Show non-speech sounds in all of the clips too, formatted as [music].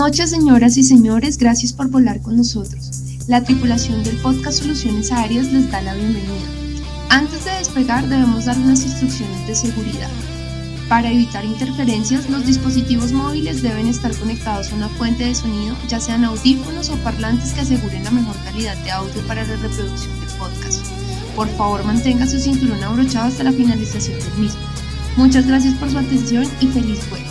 noches, señoras y señores. Gracias por volar con nosotros. La tripulación del podcast Soluciones Aéreas les da la bienvenida. Antes de despegar debemos dar unas instrucciones de seguridad. Para evitar interferencias, los dispositivos móviles deben estar conectados a una fuente de sonido, ya sean audífonos o parlantes que aseguren la mejor calidad de audio para la reproducción del podcast. Por favor, mantenga su cinturón abrochado hasta la finalización del mismo. Muchas gracias por su atención y feliz vuelo.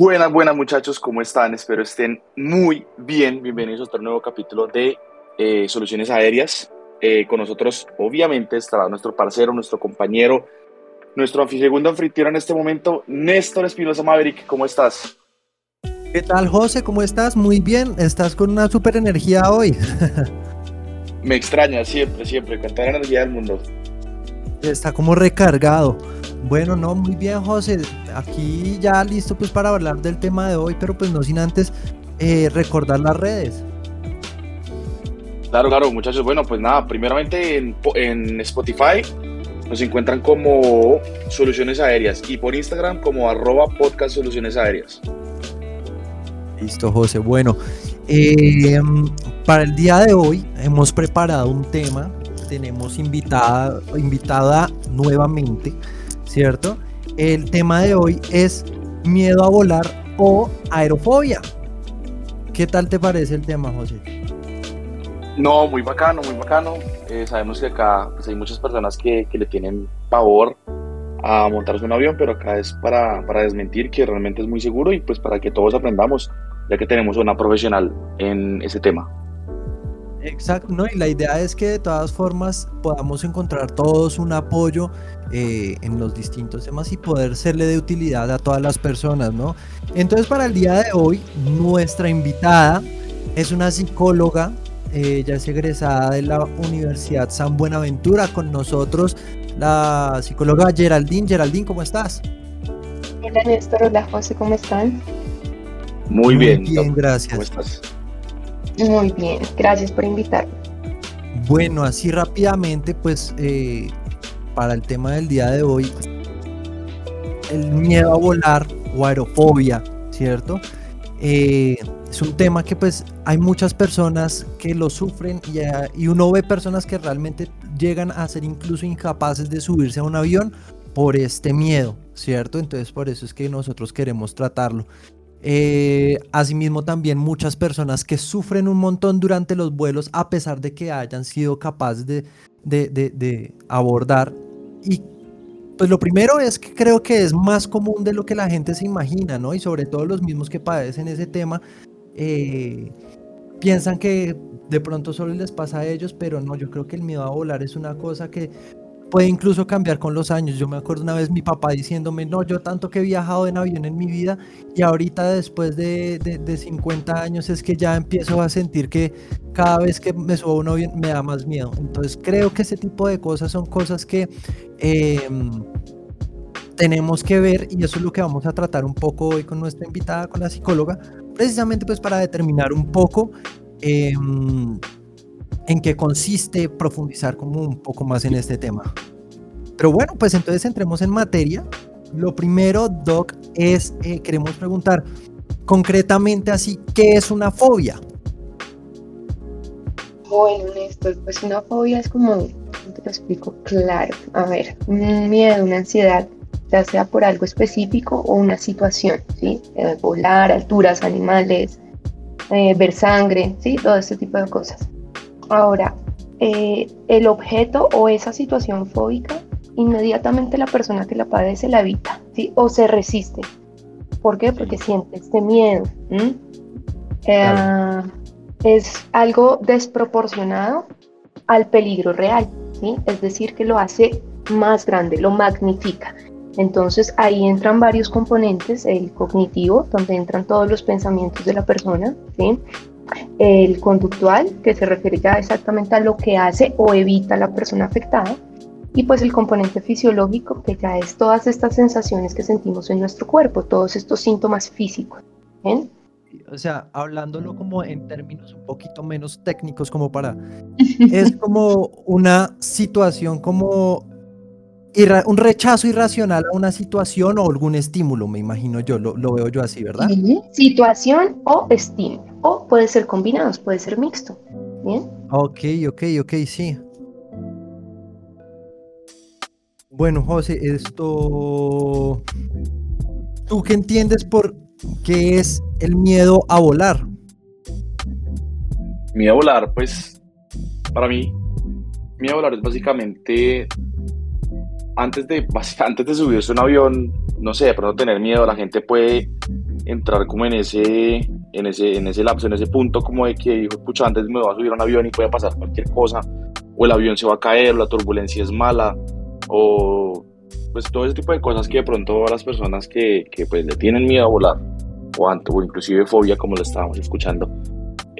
Buenas, buenas muchachos, ¿cómo están? Espero estén muy bien. Bienvenidos a otro nuevo capítulo de eh, Soluciones Aéreas. Eh, con nosotros, obviamente, estará nuestro parcero, nuestro compañero, nuestro segundo anfitrión en este momento, Néstor Espinosa Maverick. ¿Cómo estás? ¿Qué tal, José? ¿Cómo estás? Muy bien. Estás con una super energía hoy. [laughs] Me extraña, siempre, siempre, la energía del mundo. Está como recargado. Bueno, no, muy bien, José. Aquí ya listo pues para hablar del tema de hoy, pero pues no sin antes eh, recordar las redes. Claro, claro, muchachos. Bueno, pues nada, primeramente en, Spotify nos encuentran como Soluciones Aéreas y por Instagram como arroba podcast Soluciones Aéreas. Listo, José. Bueno, em, para el día de hoy hemos preparado un tema. Tenemos invitada, invitada nuevamente ¿cierto? El tema de hoy es miedo a volar o aerofobia. ¿Qué tal te parece el tema, José? No, muy bacano, muy bacano. Eh, sabemos que acá pues, hay muchas personas que, le tienen pavor a montarse un avión, pero acá es para, para desmentir que realmente es muy seguro y pues para que todos aprendamos, ya que tenemos una profesional en ese tema. Exacto, ¿no? y la idea es que de todas formas podamos encontrar todos un apoyo eh, en los distintos temas y poder serle de utilidad a todas las personas, ¿no? Entonces para el día de hoy, nuestra invitada es una psicóloga, ella es egresada de la Universidad San Buenaventura, con nosotros la psicóloga Geraldine. Geraldine, ¿cómo estás? Hola Néstor, hola José, ¿cómo están? Muy, bien. bien, gracias. ¿Cómo estás? Muy bien, gracias por invitarme. Bueno, así rápidamente, pues eh, para el tema del día de hoy, el miedo a volar o aerofobia, ¿cierto? Eh, es un tema que pues hay muchas personas que lo sufren y, y, uno ve personas que realmente llegan a ser incluso incapaces de subirse a un avión por este miedo, ¿cierto? Entonces por eso es que nosotros queremos tratarlo. Eh, asimismo, también muchas personas que sufren un montón durante los vuelos a pesar de que hayan sido capaces de, de, abordar. Y pues lo primero es que creo que es más común de lo que la gente se imagina, ¿no? Y sobre todo los mismos que padecen ese tema, eh, piensan que de pronto solo les pasa a ellos, pero no, yo creo que el miedo a volar es una cosa que puede incluso cambiar con los años. Yo me acuerdo una vez mi papá diciéndome, no, yo tanto que he viajado en avión en mi vida y ahorita después de, de, 50 años es que ya empiezo a sentir que cada vez que me subo a un avión me da más miedo. Entonces creo que ese tipo de cosas son cosas que em, tenemos que ver y eso es lo que vamos a tratar un poco hoy con nuestra invitada, con la psicóloga, precisamente pues para determinar un poco. Eh, en qué consiste profundizar como un poco más en este tema. Pero bueno, pues entonces entremos en materia. Lo primero, Doc, es, eh, queremos preguntar concretamente así, ¿qué es una fobia? Bueno, Néstor, pues una fobia es como, te lo explico claro, a ver, un miedo, una ansiedad, ya sea por algo específico o una situación, ¿sí? Eh, volar, alturas, animales, eh, ver sangre, ¿sí? Todo este tipo de cosas. Ahora, eh, el objeto o esa situación fóbica, inmediatamente la persona que la padece la evita, ¿sí? O se resiste. ¿Por qué? Porque siente este miedo. Eh, es algo desproporcionado al peligro real, ¿sí? Es decir, que lo hace más grande, lo magnifica. Entonces ahí entran varios componentes, el cognitivo, donde entran todos los pensamientos de la persona, ¿sí? El conductual, que se refiere ya exactamente a lo que hace o evita la persona afectada, Y pues el componente fisiológico, que ya es todas estas sensaciones que sentimos en nuestro cuerpo, todos estos síntomas físicos. O sea, hablándolo como en términos un poquito menos técnicos, como para... es como una situación como un rechazo irracional a una situación o algún estímulo, me imagino yo, lo, veo yo así, ¿verdad? Situación o estímulo, o puede ser combinados, puede ser mixto. ¿Bien? Ok, ok, ok, sí. Bueno, José, esto... ¿Tú qué entiendes por qué es el miedo a volar? Miedo a volar, pues, para mí, miedo a volar es básicamente antes de, [laughs] antes de subirse a un avión, no sé, de pronto tener miedo, la gente puede entrar como en ese, en ese, en ese lapso, en ese punto como de que, pucha, antes me voy a subir a un avión y puede pasar cualquier cosa, o el avión se va a caer, o la turbulencia es mala, o pues todo ese tipo de cosas que de pronto a las personas que, que pues le tienen miedo a volar, o, o inclusive fobia como lo estábamos escuchando,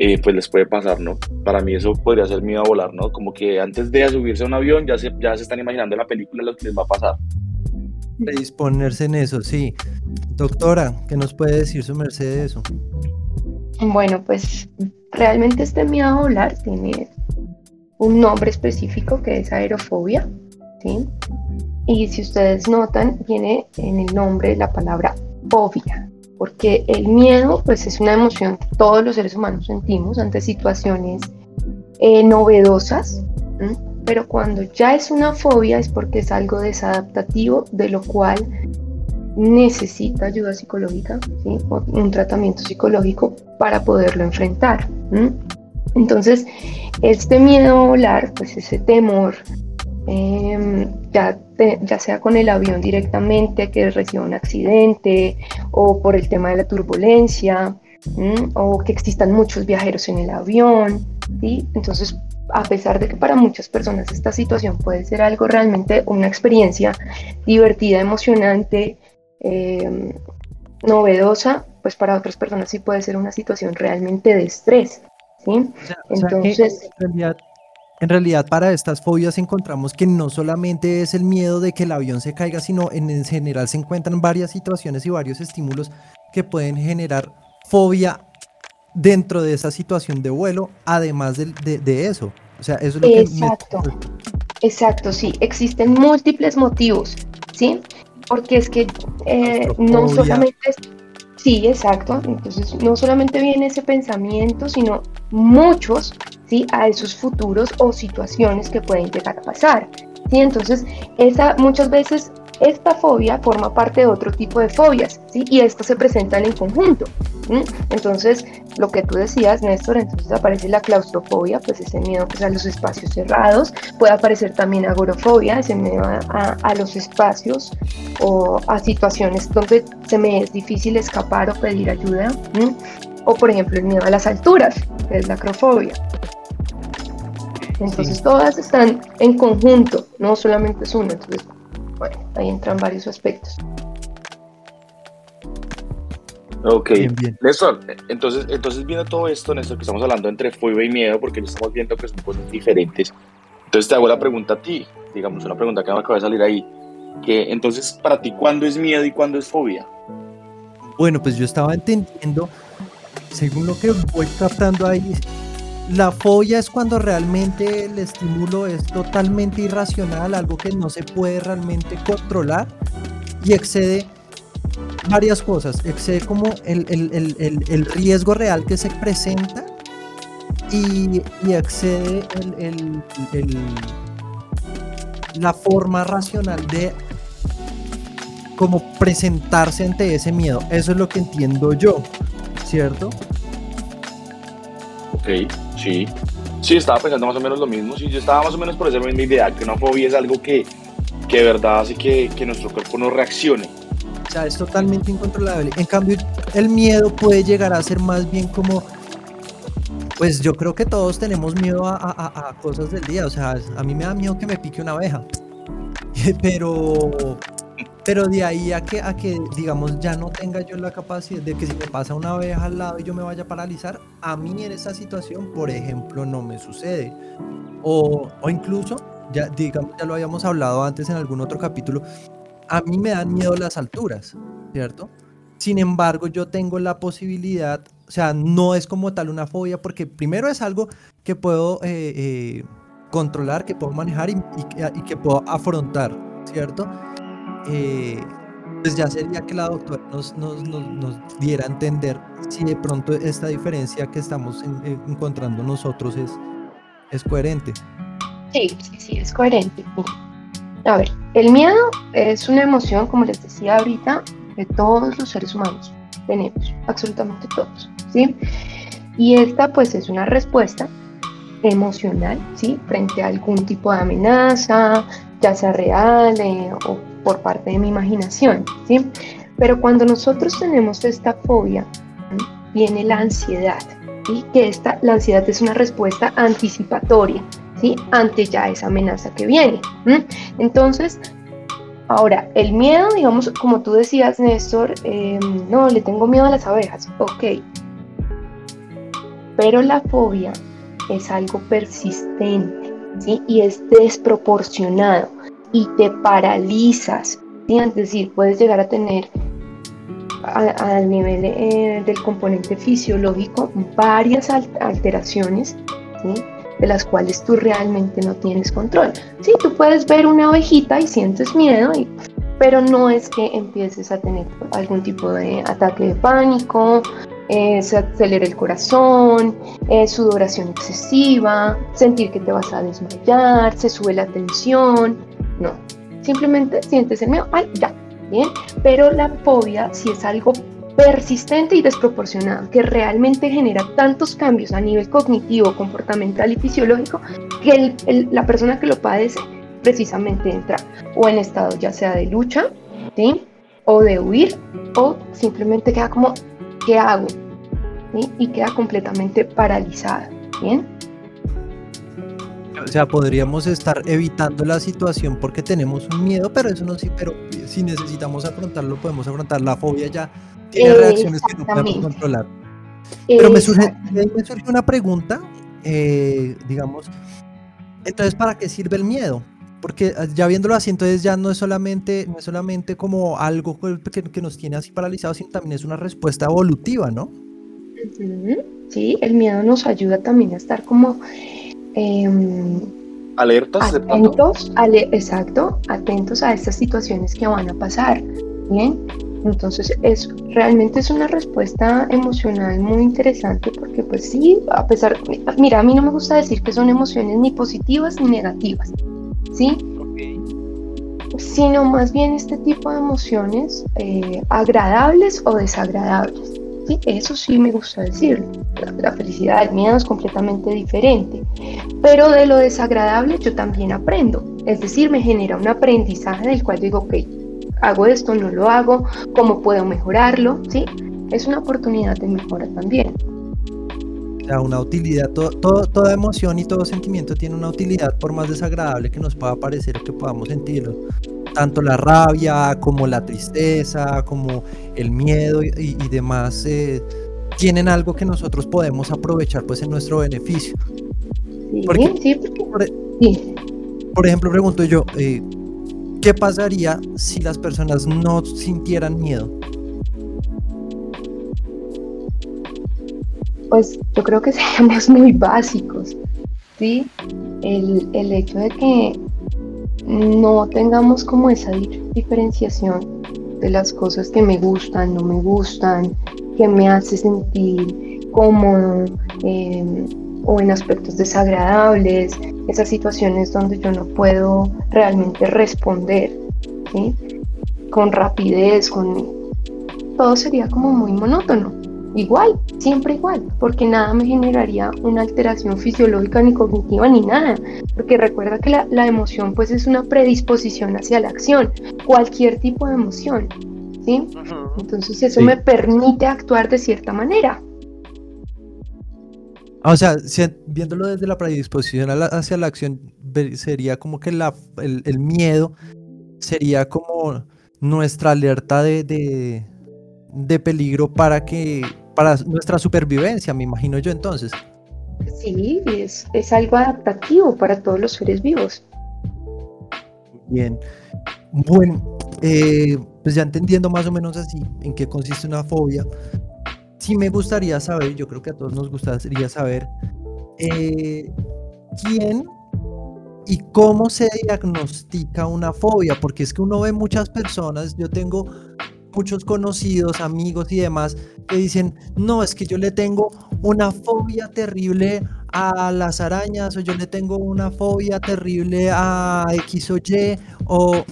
eh, pues les puede pasar, ¿no? Para mí eso podría ser miedo a volar, ¿no? Como que antes de subirse a un avión ya se, ya se están imaginando en la película lo que les va a pasar. Predisponerse en eso, sí. Doctora, ¿qué nos puede decir su merced de eso? Bueno, pues realmente este miedo a volar tiene un nombre específico que es aerofobia, ¿sí? Y si ustedes notan, viene en el nombre la palabra fobia, porque el miedo pues es una emoción que todos los seres humanos sentimos ante situaciones eh, novedosas, pero cuando ya es una fobia es porque es algo desadaptativo, de lo cual necesita ayuda psicológica, un tratamiento psicológico para poderlo enfrentar. Entonces, este miedo a volar, pues ese temor Em, ya, ya sea con el avión directamente que reciba un accidente o por el tema de la turbulencia o que existan muchos viajeros en el avión. ¿sí? Entonces, a pesar de que para muchas personas esta situación puede ser algo realmente una experiencia divertida, emocionante, em, novedosa, pues para otras personas sí puede ser una situación realmente de estrés. ¿sí? Entonces, en realidad para estas fobias encontramos que no solamente es el miedo de que el avión se caiga, sino en general se encuentran varias situaciones y varios estímulos que pueden generar fobia dentro de esa situación de vuelo, además de, eso. O sea, eso es lo que... Exacto, exacto, sí. Existen múltiples motivos, ¿sí? Porque es que eh, no solamente... Es, sí, exacto. Entonces, no solamente viene ese pensamiento, sino muchos a esos futuros o situaciones que pueden llegar a pasar. ¿sí? Entonces, esa, muchas veces esta fobia forma parte de otro tipo de fobias, ¿sí? Y estas se presentan en conjunto. Entonces, lo que tú decías, Néstor, entonces aparece la claustrofobia, pues ese miedo pues, a los espacios cerrados. Puede aparecer también agorofobia, ese miedo a, a los espacios o a situaciones donde se me es difícil escapar o pedir ayuda. O, por ejemplo, el miedo a las alturas, que es la acrofobia. Entonces todas están en conjunto, no solamente es una. Entonces, bueno, ahí entran varios aspectos. Ok, Néstor, entonces, entonces viendo todo esto, Néstor, que estamos hablando entre fobia y miedo, porque estamos viendo que son cosas diferentes. Entonces te hago la pregunta a ti, digamos, una pregunta que me acaba de salir ahí, que entonces para ti, ¿cuándo es miedo y cuándo es fobia? Bueno, pues yo estaba entendiendo, según lo que voy captando ahí, la fobia es cuando realmente el estímulo es totalmente irracional, algo que no se puede realmente controlar y excede varias cosas. Excede como el, riesgo real que se presenta y, excede la forma racional de como presentarse ante ese miedo. Eso es lo que entiendo yo, ¿cierto? Ok, sí. Sí, estaba pensando más o menos lo mismo. Sí, yo estaba más o menos por esa misma idea, que una fobia es algo que, que de verdad hace que, que nuestro cuerpo no reaccione. O sea, es totalmente incontrolable. En cambio, el miedo puede llegar a ser más bien como pues yo creo que todos tenemos miedo a, cosas del día. O sea, a mí me da miedo que me pique una abeja. [laughs] Pero pero de ahí a que, a que, digamos, ya no tenga yo la capacidad de que si me pasa una abeja al lado y yo me vaya a paralizar, a mí en esa situación, por ejemplo, no me sucede. O, o incluso ya digamos, ya lo habíamos hablado antes en algún otro capítulo, a mí me dan miedo las alturas, ¿cierto? Sin embargo, yo tengo la posibilidad, o sea, no es como tal una fobia, porque primero es algo que puedo eh, eh, controlar, que puedo manejar y, que puedo afrontar, ¿cierto? Eh, pues ya sería que la doctora nos, nos, nos, diera a entender si de pronto esta diferencia que estamos encontrando nosotros es, es coherente. Sí, sí, sí, es coherente. A ver, el miedo es una emoción, como les decía ahorita, que todos los seres humanos tenemos, absolutamente todos, ¿sí? Y esta pues es una respuesta emocional, ¿sí? Frente a algún tipo de amenaza, ya sea real eh, o por parte de mi imaginación, ¿sí? Pero cuando nosotros tenemos esta fobia, viene la ansiedad, ¿sí? Que esta, la ansiedad es una respuesta anticipatoria, ¿sí? Ante ya esa amenaza que viene. Entonces, ahora, el miedo, digamos, como tú decías, Néstor, em, no, le tengo miedo a las abejas, ok. Pero la fobia es algo persistente, ¿sí? Y es desproporcionado y te paralizas, ¿sí? Es decir, puedes llegar a tener al nivel eh, del componente fisiológico varias alteraciones, de las cuales tú realmente no tienes control. Sí, tú puedes ver una ovejita y sientes miedo, pero no es que empieces a tener algún tipo de ataque de pánico, eh, se acelera el corazón, eh, sudoración excesiva, sentir que te vas a desmayar, se sube la tensión. No, simplemente sientes el miedo, ay, ya, bien. Pero la fobia, si es algo persistente y desproporcionado que realmente genera tantos cambios a nivel cognitivo, comportamental y fisiológico que la persona que lo padece precisamente entra o en estado ya sea de lucha, ¿sí? o de huir, o simplemente queda como, ¿qué hago? Y queda completamente paralizada. ¿Bien? O sea, podríamos estar evitando la situación porque tenemos un miedo, pero eso no sí, pero si necesitamos afrontarlo, podemos afrontar. La fobia ya tiene reacciones que no podemos controlar. Pero me surge, me surge una pregunta, eh, digamos, entonces, ¿para qué sirve el miedo? Porque ah, ya viéndolo así, entonces ya no es solamente, no es solamente como algo que, que nos tiene así paralizados, sino también es una respuesta evolutiva, ¿no? Sí, el miedo nos ayuda también a estar como em, alertas, atentos, exacto, atentos a estas situaciones que van a pasar. Bien, entonces, es, realmente es una respuesta emocional muy interesante porque pues sí, a pesar, mira, a mí no me gusta decir que son emociones ni positivas ni negativas, ¿sí? Sino más bien este tipo de emociones eh, agradables o desagradables. ¿sí? Eso sí me gusta decirlo. La, felicidad, el miedo es completamente diferente. Pero de lo desagradable yo también aprendo. Es decir, me genera un aprendizaje del cual digo, ok, hago esto, no lo hago, cómo puedo mejorarlo, ¿sí? Es una oportunidad de mejora también. O sea, una utilidad, todo, toda emoción y todo sentimiento tiene una utilidad por más desagradable que nos pueda parecer o que podamos sentirlo. Tanto la rabia como la tristeza, como el miedo y, demás eh, tienen algo que nosotros podemos aprovechar pues en nuestro beneficio. Sí, sí, por, sí. por ejemplo, pregunto yo, eh, ¿Qué pasaría si las personas no sintieran miedo? Pues yo creo que [laughs] seríamos muy básicos, ¿sí? El, el hecho de que no tengamos como esa diferenciación de las cosas que me gustan, no me gustan, que me hace sentir cómodo eh, o en aspectos desagradables, esas situaciones donde yo no puedo realmente responder con rapidez, con todo sería como muy monótono. Igual, siempre igual, porque nada me generaría una alteración fisiológica ni cognitiva ni nada, porque recuerda que la, emoción pues es una predisposición hacia la acción, cualquier tipo de emoción, ¿sí? Entonces eso me permite actuar de cierta manera. Ah, o sea, viéndolo desde la predisposición hacia la acción, sería como que la, el, miedo sería como nuestra alerta de, de, peligro para que para nuestra supervivencia, me imagino yo entonces. Sí, es, es algo adaptativo para todos los seres vivos. Bien. Bueno, eh, pues ya entendiendo más o menos así en qué consiste una fobia, sí me gustaría saber, yo creo que a todos nos gustaría saber, eh, quién y cómo se diagnostica una fobia, porque es que uno ve muchas personas, yo tengo muchos conocidos, amigos y demás que dicen, no, es que yo le tengo una fobia terrible a las arañas o yo le tengo una fobia terrible a X o Y o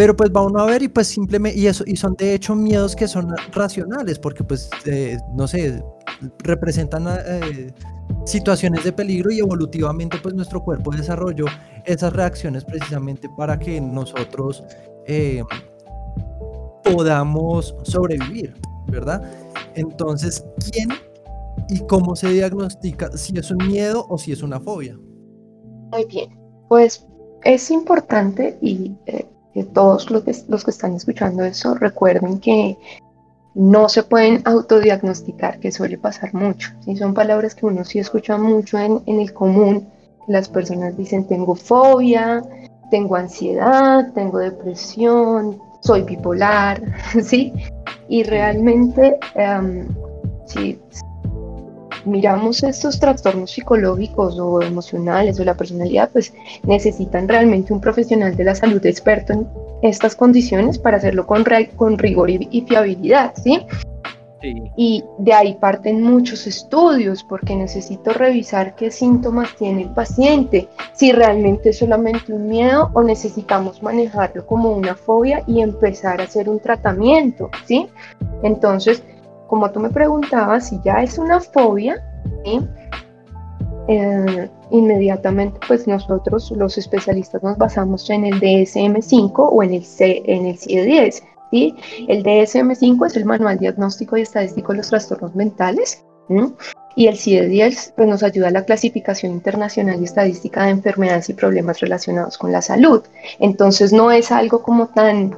pero pues va uno a ver y pues simplemente, y eso, y son de hecho miedos que son racionales, porque pues, eh, no sé, representan eh, situaciones de peligro y evolutivamente pues nuestro cuerpo desarrolló esas reacciones precisamente para que nosotros eh, podamos sobrevivir, ¿verdad? Entonces, ¿quién y cómo se diagnostica si es un miedo o si es una fobia? Muy bien, pues es importante y que todos los que, los que están escuchando eso recuerden que no se pueden autodiagnosticar, que suele pasar mucho. ¿sí? Son palabras que uno sí escucha mucho en, en el común. Las personas dicen tengo fobia, tengo ansiedad, tengo depresión, soy bipolar, [laughs] ¿sí? Y realmente, um, sí, miramos estos trastornos psicológicos o emocionales o la personalidad, pues necesitan realmente un profesional de la salud experto en estas condiciones para hacerlo con, con rigor y, fiabilidad, ¿sí? Y de ahí parten muchos estudios porque necesito revisar qué síntomas tiene el paciente, si realmente es solamente un miedo o necesitamos manejarlo como una fobia y empezar a hacer un tratamiento, ¿sí? Entonces, como tú me preguntabas, si ya es una fobia, eh, inmediatamente pues nosotros los especialistas nos basamos en el DSM5 o en el, C, en el CIE-10. ¿sí? El DSM5 es el Manual Diagnóstico y Estadístico de los Trastornos Mentales. Y el CIE-10 pues, nos ayuda a la clasificación internacional y estadística de enfermedades y problemas relacionados con la salud. Entonces no es algo como tan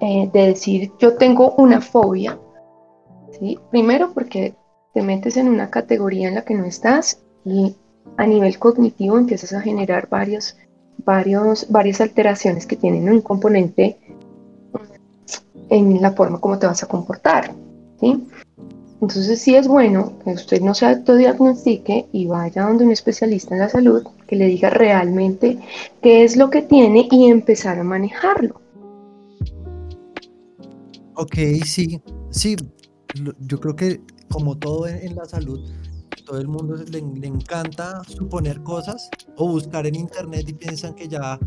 eh, de decir yo tengo una fobia, Primero porque te metes en una categoría en la que no estás y a nivel cognitivo empiezas a generar varios, varios, varias alteraciones que tienen un componente en la forma como te vas a comportar. ¿sí? Entonces sí es bueno que usted no se autodiagnostique y vaya donde un especialista en la salud que le diga realmente qué es lo que tiene y empezar a manejarlo. Ok, sí, sí, yo creo que como todo en, la salud, todo el mundo le, encanta suponer cosas o buscar en internet y piensan que ya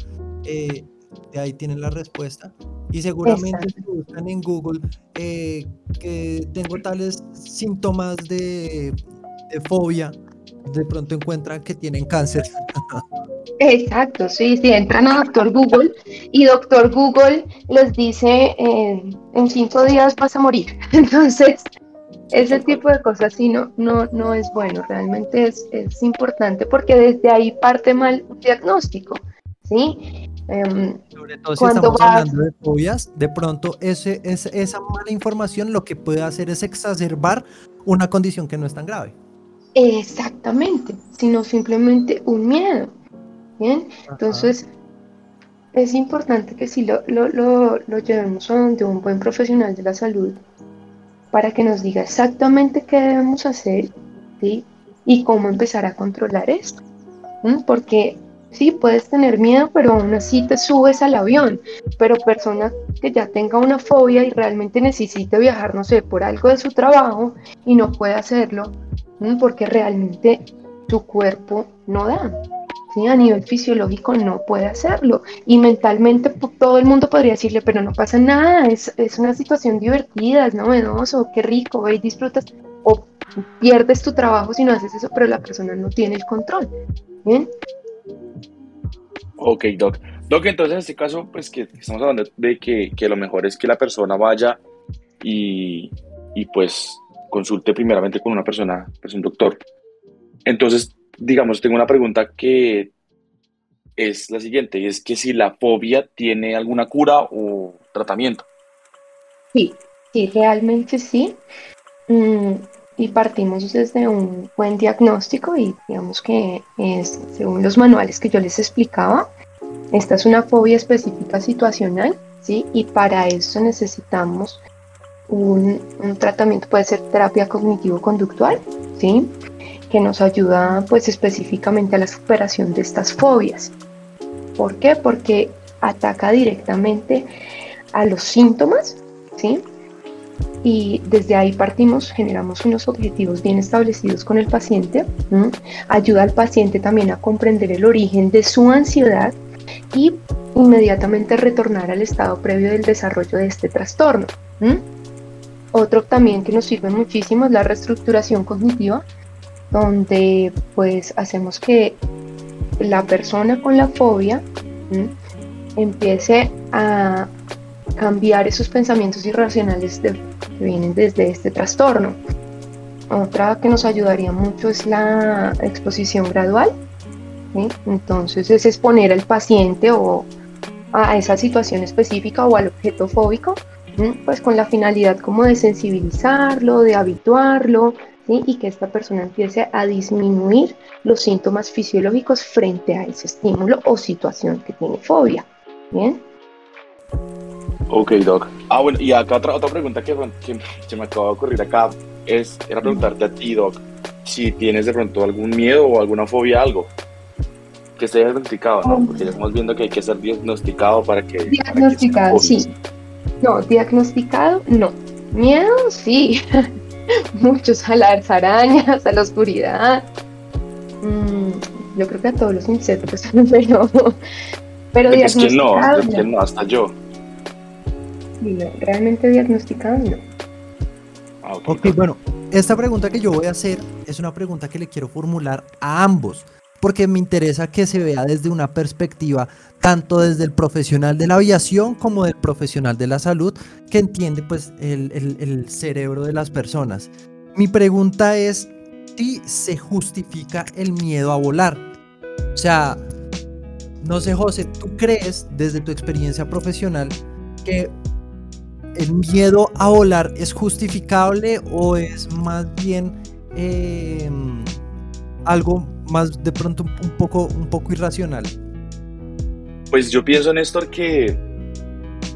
eh, de ahí tienen la respuesta. Y seguramente si buscan en Google eh, que tengo tales síntomas de, de fobia, de pronto encuentran que tienen cáncer. [laughs] Exacto, sí, sí, entran a Doctor Google y Doctor Google les dice en cinco días vas a morir. [laughs] Entonces, ese tipo de cosas sí no, no, no es bueno, realmente es, es importante porque desde ahí parte mal un diagnóstico, ¿sí? Em, Sobre todo si estamos hablando de fobias, de pronto ese, ese, esa mala información lo que puede hacer es exacerbar una condición que no es tan grave. Exactamente, sino simplemente un miedo. Bien, entonces es importante que si lo, lo, lo, lo llevemos a donde un buen profesional de la salud para que nos diga exactamente qué debemos hacer ¿sí? y cómo empezar a controlar esto. Porque sí, puedes tener miedo, pero aún así te subes al avión. Pero persona que ya tenga una fobia y realmente necesite viajar, no sé, por algo de su trabajo y no puede hacerlo, porque realmente su cuerpo no da. A nivel fisiológico no puede hacerlo. Y mentalmente todo el mundo podría decirle, pero no pasa nada, es, es una situación divertida, es novedoso, qué rico, ve y disfrutas. O pierdes tu trabajo si no haces eso, pero la persona no tiene el control. ¿Bien? Ok, Doc. Doc, entonces en este caso, pues que estamos hablando de que, que lo mejor es que la persona vaya y, y pues consulte primeramente con una persona, pues un doctor. Entonces, digamos, tengo una pregunta que es la siguiente, es que si la fobia tiene alguna cura o tratamiento. Sí, sí, realmente sí. Mm, y partimos desde un buen diagnóstico y digamos que es, según los manuales que yo les explicaba, Esta es una fobia específica situacional, ¿sí? Y para eso necesitamos un, un tratamiento, puede ser terapia cognitivo-conductual, ¿sí? Que nos ayuda pues específicamente a la superación de estas fobias. ¿Por qué? Porque ataca directamente a los síntomas, ¿sí? Y desde ahí partimos, generamos unos objetivos bien establecidos con el paciente, ayuda al paciente también a comprender el origen de su ansiedad y inmediatamente retornar al estado previo del desarrollo de este trastorno. Otro también que nos sirve muchísimo es la reestructuración cognitiva, donde pues hacemos que la persona con la fobia empiece a cambiar esos pensamientos irracionales que vienen desde este trastorno. Otra que nos ayudaría mucho es la exposición gradual. Entonces es exponer al paciente o a esa situación específica o al objeto fóbico, pues con la finalidad como de sensibilizarlo, de habituarlo, y que esta persona empiece a disminuir los síntomas fisiológicos frente a ese estímulo o situación que tiene fobia. Bien. Ok, Doc. Ah, bueno, y acá otra, otra pregunta que, que, me acaba de ocurrir acá es, era preguntarte a ti, Doc, si tienes de pronto algún miedo o alguna fobia a algo que esté diagnosticado, ¿no? Porque ya estamos viendo que hay que ser diagnosticado para que... Diagnosticado, sí. No, diagnosticado, no. Miedo, sí. [laughs] [laughs] Muchos a las arañas, a la oscuridad. Mm, yo creo que a todos los insectos, [laughs] pero... Pero es que no, es que no, hasta yo realmente diagnosticado no. Ah, ok, bueno, esta pregunta que yo voy a hacer es una pregunta que le quiero formular a ambos, porque me interesa que se vea desde una perspectiva tanto desde el profesional de la aviación como del profesional de la salud, que entiende pues el, el cerebro de las personas. Mi pregunta es si se justifica el miedo a volar. O sea, no sé, José, ¿tú crees desde tu experiencia profesional que el miedo a volar es justificable o es más bien em, algo más de pronto un poco, un poco irracional? Pues yo pienso, Néstor, que,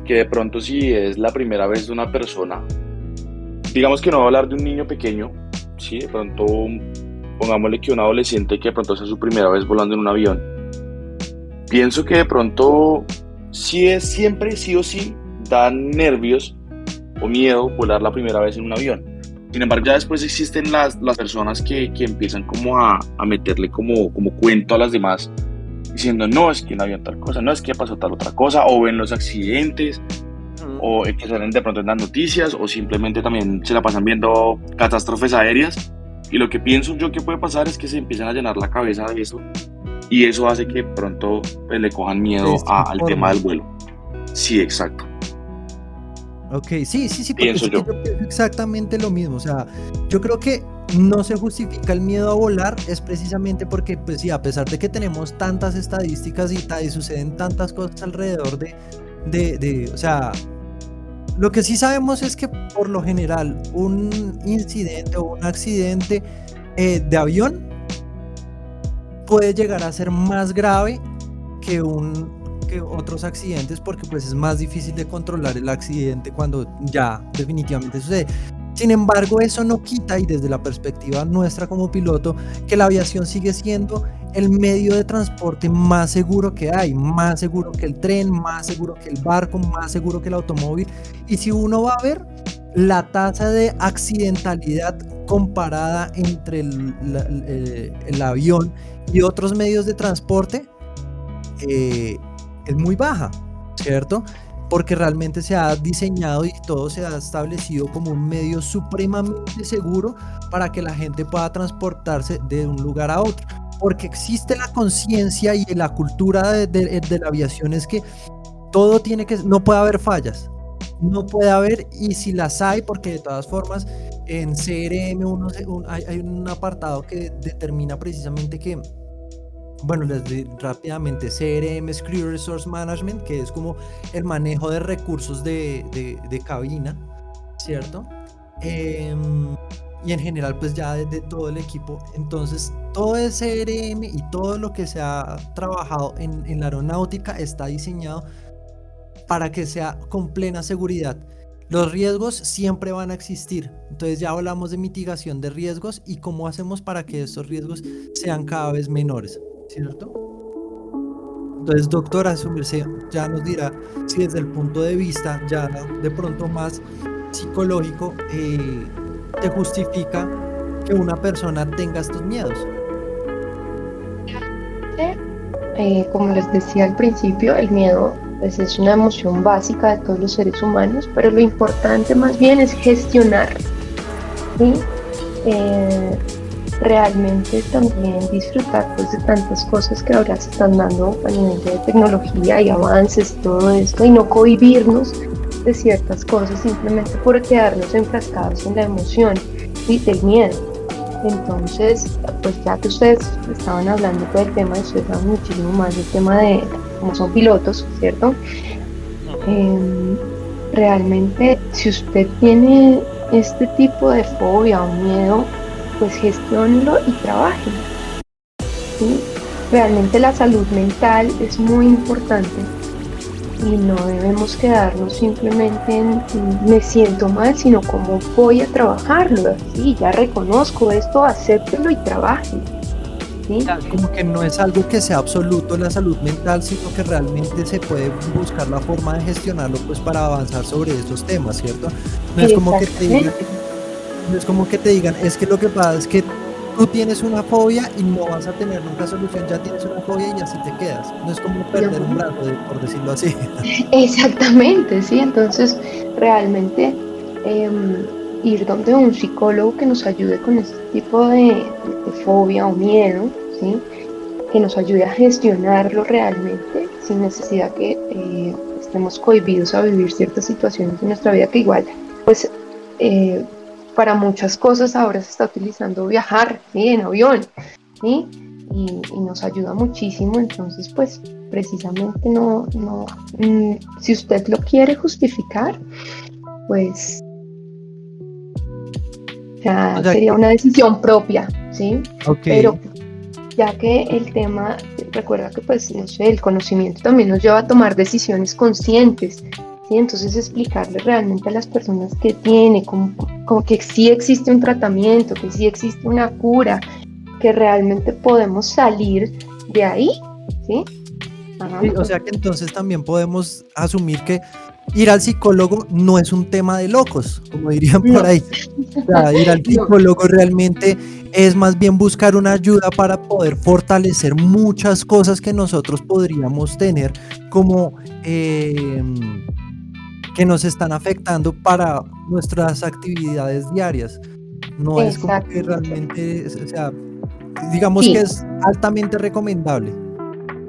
que de pronto si es la primera vez de una persona, digamos que no va a hablar de un niño pequeño, ¿sí? de pronto pongámosle que un adolescente que de pronto sea su primera vez volando en un avión, pienso que de pronto si es siempre sí o sí dan nervios o miedo volar la primera vez en un avión. Sin embargo, ya después existen las, las personas que, que empiezan como a, a, meterle como, como cuento a las demás, diciendo, no, es que no había tal cosa, no, es que pasó tal otra cosa, o ven los accidentes, o que salen de pronto en las noticias, o simplemente también se la pasan viendo catástrofes aéreas. Y lo que pienso yo que puede pasar es que se empiezan a llenar la cabeza de eso, y eso hace que pronto pues, le cojan miedo al tema del vuelo. Sí, exacto. Ok, sí, sí, sí, porque yo. pienso exactamente lo mismo. O sea, yo creo que no se justifica el miedo a volar, es precisamente porque, pues sí, a pesar de que tenemos tantas estadísticas y, y suceden tantas cosas alrededor de, de, de, o sea, lo que sí sabemos es que por lo general un incidente o un accidente eh, de avión puede llegar a ser más grave que un que otros accidentes porque pues es más difícil de controlar el accidente cuando ya definitivamente sucede. Sin embargo, eso no quita, y desde la perspectiva nuestra como piloto, que la aviación sigue siendo el medio de transporte más seguro que hay, más seguro que el tren, más seguro que el barco, más seguro que el automóvil. Y si uno va a ver la tasa de accidentalidad comparada entre el, eh, el avión y otros medios de transporte, eh, es muy baja, ¿cierto? Porque realmente se ha diseñado y todo se ha establecido como un medio supremamente seguro para que la gente pueda transportarse de un lugar a otro. Porque existe la conciencia y la cultura de, la aviación es que todo tiene que, no puede haber fallas, no puede haber y si las hay, porque de todas formas en CRM uno, hay, un apartado que determina precisamente que bueno, les di rápidamente CRM es Crew Resource Management, que es como el manejo de recursos de, de, cabina, ¿cierto? Em, y en general pues ya desde todo el equipo. Entonces todo ese RM y todo lo que se ha trabajado en, en la aeronáutica está diseñado para que sea con plena seguridad. Los riesgos siempre van a existir. Entonces ya hablamos de mitigación de riesgos y cómo hacemos para que esos riesgos sean cada vez menores, ¿cierto? Entonces, doctora, ya nos dirá si desde el punto de vista ya de pronto más psicológico eh, te justifica que una persona tenga estos miedos. Eh, como les decía al principio, el miedo pues es una emoción básica de todos los seres humanos, pero lo importante más bien es gestionar. Eh, realmente también disfrutar pues, de tantas cosas que ahora se están dando a nivel de tecnología y avances y todo esto, y no cohibirnos de ciertas cosas simplemente por quedarnos enfrascados en la emoción y del miedo. Entonces, pues ya que ustedes estaban hablando del tema, ustedes saben muchísimo más del tema de como son pilotos, ¿cierto? Em, realmente, si usted tiene este tipo de fobia o miedo, pues gestiónelo y trabaje. Realmente la salud mental es muy importante y no debemos quedarnos simplemente en, me siento mal, sino cómo voy a trabajarlo. Sí, ya reconozco esto, acéptelo y trabaje. Como que no es algo que sea absoluto la salud mental, sino que realmente se puede buscar la forma de gestionarlo pues para avanzar sobre estos temas, ¿cierto? No es como que te digan, no es como que te digan, es que lo que pasa es que tú tienes una fobia y no vas a tener nunca solución, ya tienes una fobia y así te quedas. No es como perder un brazo, por decirlo así. [laughs] Exactamente, sí. Entonces, realmente em, ir donde un psicólogo que nos ayude con este tipo de, fobia o miedo, ¿sí? que nos ayude a gestionarlo realmente sin necesidad que eh, estemos cohibidos a vivir ciertas situaciones en nuestra vida que igual, pues eh, para muchas cosas ahora se está utilizando viajar en avión y, nos ayuda muchísimo. Entonces, pues precisamente no, no mm, si usted lo quiere justificar, pues ya sería una decisión propia, ¿sí? Pero ya que el tema, recuerda que pues, no sé, el conocimiento también nos lleva a tomar decisiones conscientes, entonces explicarle realmente a las personas que tiene, como, que sí existe un tratamiento, que sí existe una cura, que realmente podemos salir de ahí, ¿sí? o sea que entonces también podemos asumir que ir al psicólogo no es un tema de locos, como dirían por ahí. [laughs] ir al psicólogo realmente es más bien buscar una ayuda para poder fortalecer muchas cosas que nosotros podríamos tener como eh, que nos están afectando para nuestras actividades diarias. No es como que realmente, o sea, digamos que es altamente recomendable.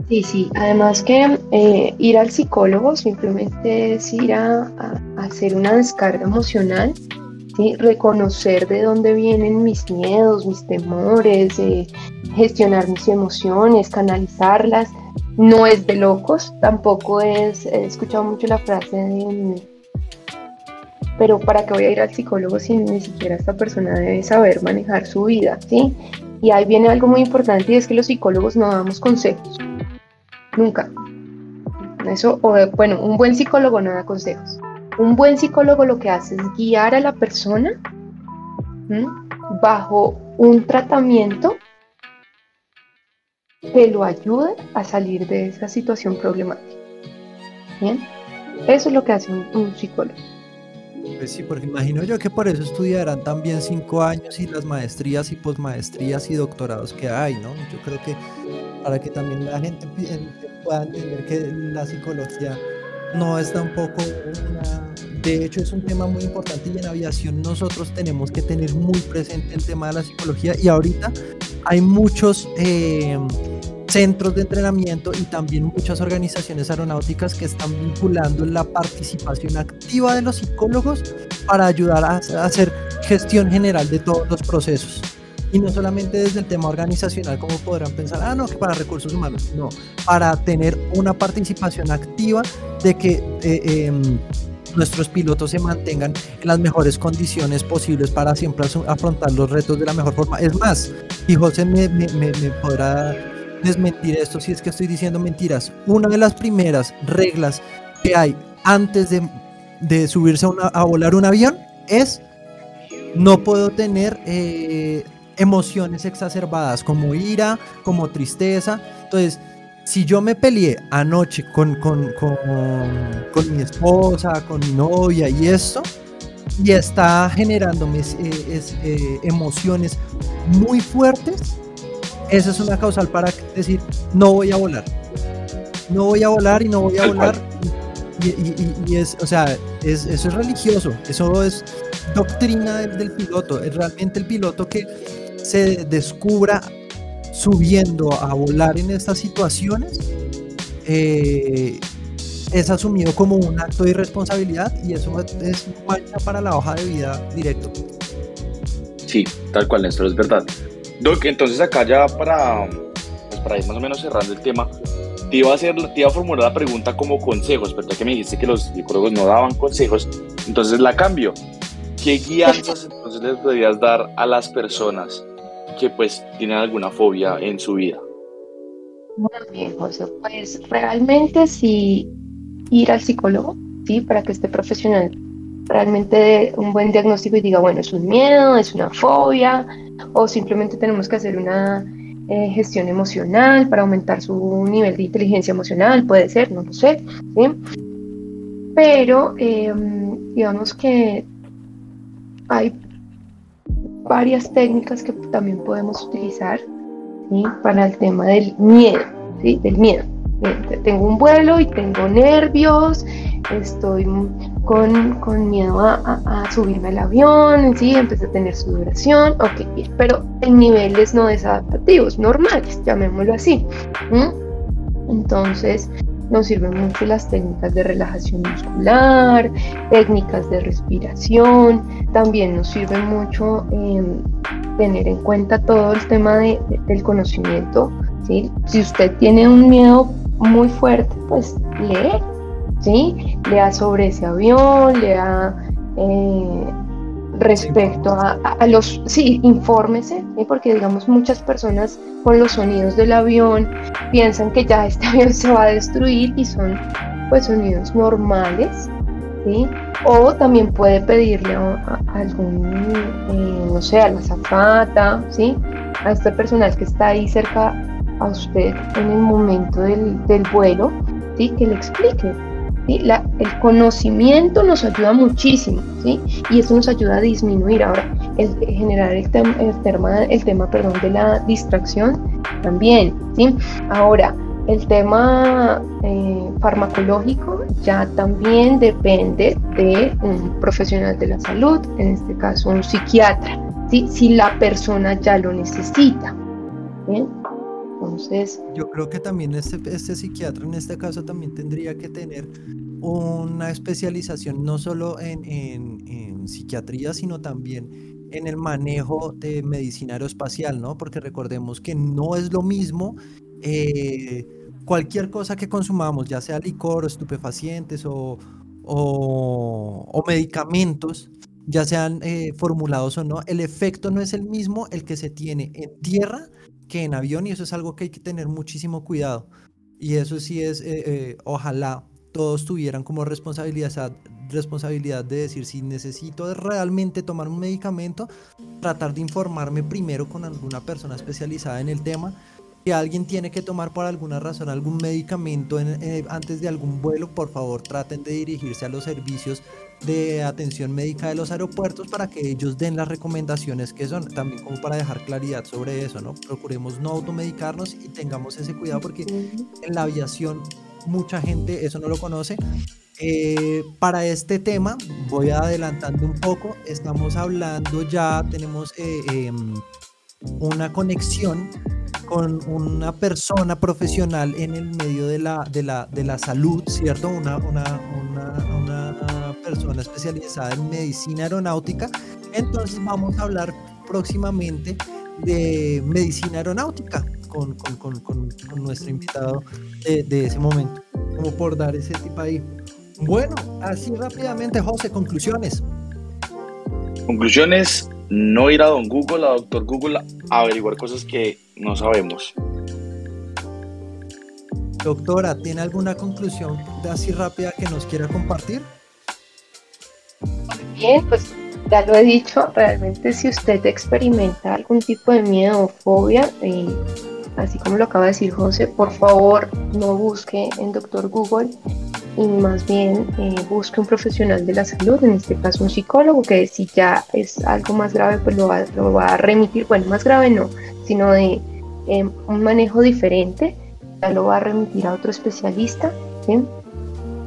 Sí, sí, además que eh, ir al psicólogo simplemente es ir a, hacer una descarga emocional, ¿sí? reconocer de dónde vienen mis miedos, mis temores, eh, gestionar mis emociones, canalizarlas no es de locos, tampoco es, he escuchado mucho la frase de, pero ¿para qué voy a ir al psicólogo si ni siquiera esta persona debe saber manejar su vida? ¿sí? Y ahí viene algo muy importante y es que los psicólogos no damos consejos, nunca. Eso, o bueno, un buen psicólogo no da consejos. Un buen psicólogo lo que hace es guiar a la persona bajo un tratamiento que lo ayude a salir de esa situación problemática. ¿Bien? Eso es lo que hace un, psicólogo. Pues sí, porque imagino yo que por eso estudiarán también cinco años y las maestrías y posmaestrías y doctorados que hay, ¿no? Yo creo que para que también la gente pueda entender que la psicología no es tampoco una... De hecho, es un tema muy importante y en aviación nosotros tenemos que tener muy presente el tema de la psicología y ahorita hay muchos eh, centros de entrenamiento y también muchas organizaciones aeronáuticas que están vinculando la participación activa de los psicólogos para ayudar a hacer gestión general de todos los procesos. Y no solamente desde el tema organizacional, como podrán pensar, ah, no, que para recursos humanos, no, para tener una participación activa de que eh, em, nuestros pilotos se mantengan en las mejores condiciones posibles para siempre afrontar los retos de la mejor forma. Es más, y José me, me, podrá desmentir esto si es que estoy diciendo mentiras. Una de las primeras reglas que hay antes de, subirse a, a, volar un avión es no puedo tener eh, emociones exacerbadas como ira, como tristeza. Entonces, si yo me peleé anoche con, con, con, con mi esposa, con mi novia y esto, y está generándome eh, eh, emociones muy fuertes, esa es una causal para decir, no voy a volar. No voy a volar y no voy a volar. Y, es, o sea, es, eso es religioso, eso es doctrina del, piloto, es realmente el piloto que se descubra subiendo a volar en estas situaciones, eh, es asumido como un acto de irresponsabilidad y eso es mancha para la hoja de vida directo. Sí, tal cual, Néstor, es verdad. Doc, entonces acá ya para, pues para ir más o menos cerrando el tema, te iba a, hacer, te iba a formular la pregunta como consejos, pero que me dijiste que los psicólogos no daban consejos, entonces la cambio. ¿Qué guianzas entonces les podrías dar a las personas que pues tienen alguna fobia en su vida? Muy bien, José. Pues realmente si ir al psicólogo, ¿sí? Para que este profesional realmente dé un buen diagnóstico y diga, bueno, es un miedo, es una fobia, o simplemente tenemos que hacer una eh, gestión emocional para aumentar su nivel de inteligencia emocional, puede ser, no lo sé, ¿sí? Pero em, digamos que hay varias técnicas que también podemos utilizar para el tema del miedo, ¿sí? del miedo. Tengo un vuelo y tengo nervios, estoy con, miedo a, subirme al avión, ¿sí? empecé a tener sudoración, ok, pero en niveles no desadaptativos, normales, llamémoslo así. Entonces, nos sirven mucho las técnicas de relajación muscular, técnicas de respiración, también nos sirve mucho em, tener en cuenta todo el tema del conocimiento. Si usted tiene un miedo muy fuerte, pues lee, ¿sí? lea sobre ese avión, lea eh, respecto a, los, sí, infórmese, porque digamos muchas personas con los sonidos del avión piensan que ya [laughs] este avión se va a destruir y son pues sonidos normales, ¿sí? O también puede pedirle a, algún, eh, no sé, a la zafata, ¿sí? A este personal que está ahí cerca a usted en el momento del, del vuelo, ¿sí? Que le explique el conocimiento nos ayuda muchísimo, ¿sí? Y esto nos ayuda a disminuir ahora, el, generar el, el, tema, el tema perdón, de la distracción también, ¿sí? Ahora, el tema eh, farmacológico ya también depende de un profesional de la salud, en este caso un psiquiatra, ¿sí? si la persona ya lo necesita. Yo creo que también este, este psiquiatra en este caso también tendría que tener una especialización no solo en, en, psiquiatría, sino también en el manejo de medicina aeroespacial, ¿no? Porque recordemos que no es lo mismo eh, cualquier cosa que consumamos, ya sea licor o estupefacientes o, o, medicamentos, ya sean eh, formulados o no, el efecto no es el mismo el que se tiene en tierra que en avión y eso es algo que hay que tener muchísimo cuidado. Y eso sí es, eh, ojalá todos tuvieran como responsabilidad, responsabilidad de decir si necesito realmente tomar un medicamento, tratar de informarme primero con alguna persona especializada en el tema. Si alguien tiene que tomar por alguna razón algún medicamento eh, antes de algún vuelo, por favor traten de dirigirse a los servicios de atención médica de los aeropuertos para que ellos den las recomendaciones que son, también como para dejar claridad sobre eso, ¿no? Procuremos no automedicarnos y tengamos ese cuidado porque en la aviación mucha gente eso no lo conoce. Eh, para este tema, voy adelantando un poco, estamos hablando ya, tenemos eh, em, una conexión con una persona profesional en el medio de la, de la, de la salud, ¿cierto? Una, una, una, persona especializada en medicina aeronáutica. Entonces vamos a hablar próximamente de medicina aeronáutica con, con, con, con nuestro invitado de, de, ese momento, como por dar ese tipo ahí. Bueno, así rápidamente, José, conclusiones. Conclusiones, no ir a don Google, a doctor Google, a averiguar cosas que no sabemos. Doctora, ¿tiene alguna conclusión de así rápida que nos quiera compartir? Bien, pues ya lo he dicho, realmente si usted experimenta algún tipo de miedo o fobia, eh, así como lo acaba de decir José, por favor no busque en Doctor Google y más bien eh, busque un profesional de la salud, en este caso un psicólogo, que si ya es algo más grave, pues lo va, a remitir, bueno, más grave no, sino de eh, un manejo diferente, ya lo va a remitir a otro especialista,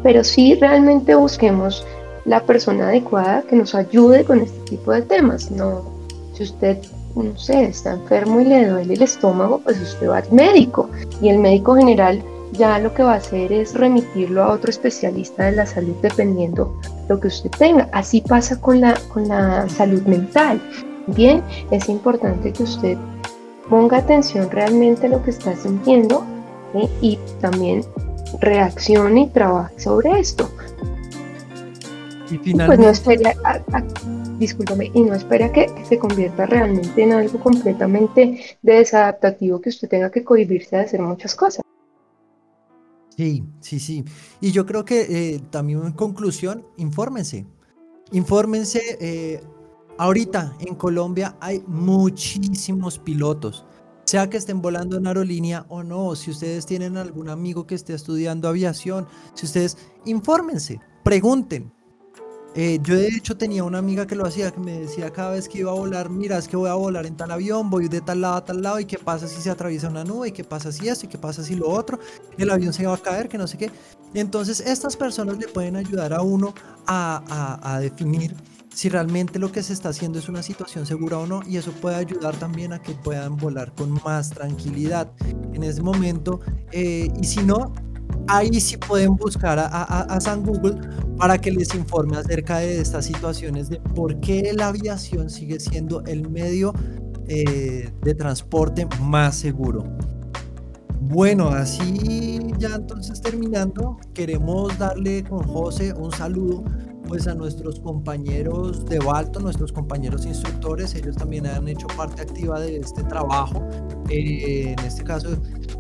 pero sí realmente busquemos la persona adecuada que nos ayude con este tipo de temas. No, si usted, no sé, está enfermo y le duele el estómago, pues usted va al médico. Y el médico general ya lo que va a hacer es remitirlo a otro especialista de la salud dependiendo lo que usted tenga. Así pasa con la, con la salud mental. Bien, es importante que usted ponga atención realmente a lo que está sintiendo y también reaccione y trabaje sobre esto. Y finalmente... Pues no espera, discúlpame, y no espera que, se convierta realmente en algo completamente desadaptativo que usted tenga que cohibirse de hacer muchas cosas. Sí, sí, sí. Y yo creo que eh, también en conclusión, infórmense. Infórmense. Eh, ahorita en Colombia hay muchísimos pilotos, sea que estén volando en aerolínea o no. Si ustedes tienen algún amigo que esté estudiando aviación, si ustedes, infórmense, pregunten, eh, yo de hecho tenía una amiga que lo hacía, que me decía cada vez que iba a volar, mira, es que voy a volar en tal avión, voy de tal lado a tal lado, y qué pasa si se atraviesa una nube, y qué pasa si esto, y qué pasa si lo otro, el avión se va a caer, que no sé qué. Entonces estas personas le pueden ayudar a uno a, a, definir si realmente lo que se está haciendo es una situación segura o no, y eso puede ayudar también a que puedan volar con más tranquilidad en ese momento, eh, y si no, ahí sí pueden buscar a, San Google para que les informe acerca de estas situaciones, de por qué la aviación sigue siendo el medio eh, de transporte más seguro. Bueno, así ya entonces terminando, queremos darle con José un saludo pues a nuestros compañeros de Balto, nuestros compañeros instructores, ellos también han hecho parte activa de este trabajo. Eh, en este caso,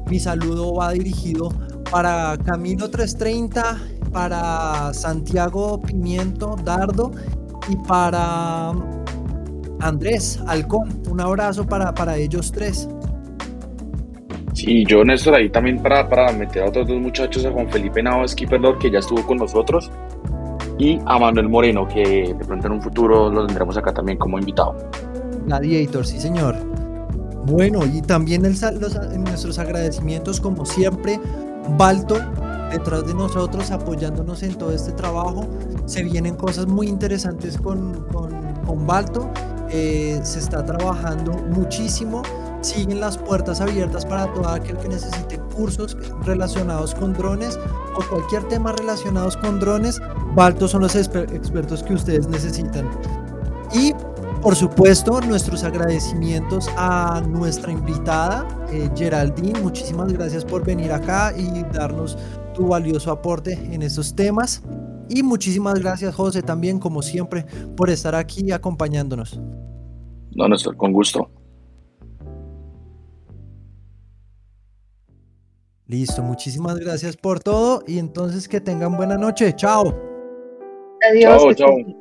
mi saludo va dirigido para Camilo 330, para Santiago Pimiento Dardo y para Andrés Halcón. Un abrazo para, para ellos tres. Sí, yo Néstor ahí también para, para meter a otros dos muchachos, a Juan Felipe Navas, Skipper que ya estuvo con nosotros, y a Manuel Moreno, que de pronto en un futuro lo tendremos acá también como invitado. Gladiator, sí señor. Bueno, y también el, nuestros agradecimientos como siempre Balto detrás de nosotros apoyándonos en todo este trabajo. Se vienen cosas muy interesantes con, con, Balto. Eh, se está trabajando muchísimo. Siguen las puertas abiertas para todo aquel que necesite cursos relacionados con drones o cualquier tema relacionados con drones. Balto son los expertos que ustedes necesitan. Y por supuesto, nuestros agradecimientos a nuestra invitada, eh, Geraldine. Muchísimas gracias por venir acá y darnos tu valioso aporte en estos temas. Y muchísimas gracias, José, también, como siempre, por estar aquí acompañándonos. No, Néstor, con gusto. Listo, muchísimas gracias por todo y entonces que tengan buena noche. Chao. Adiós. Chao, chao.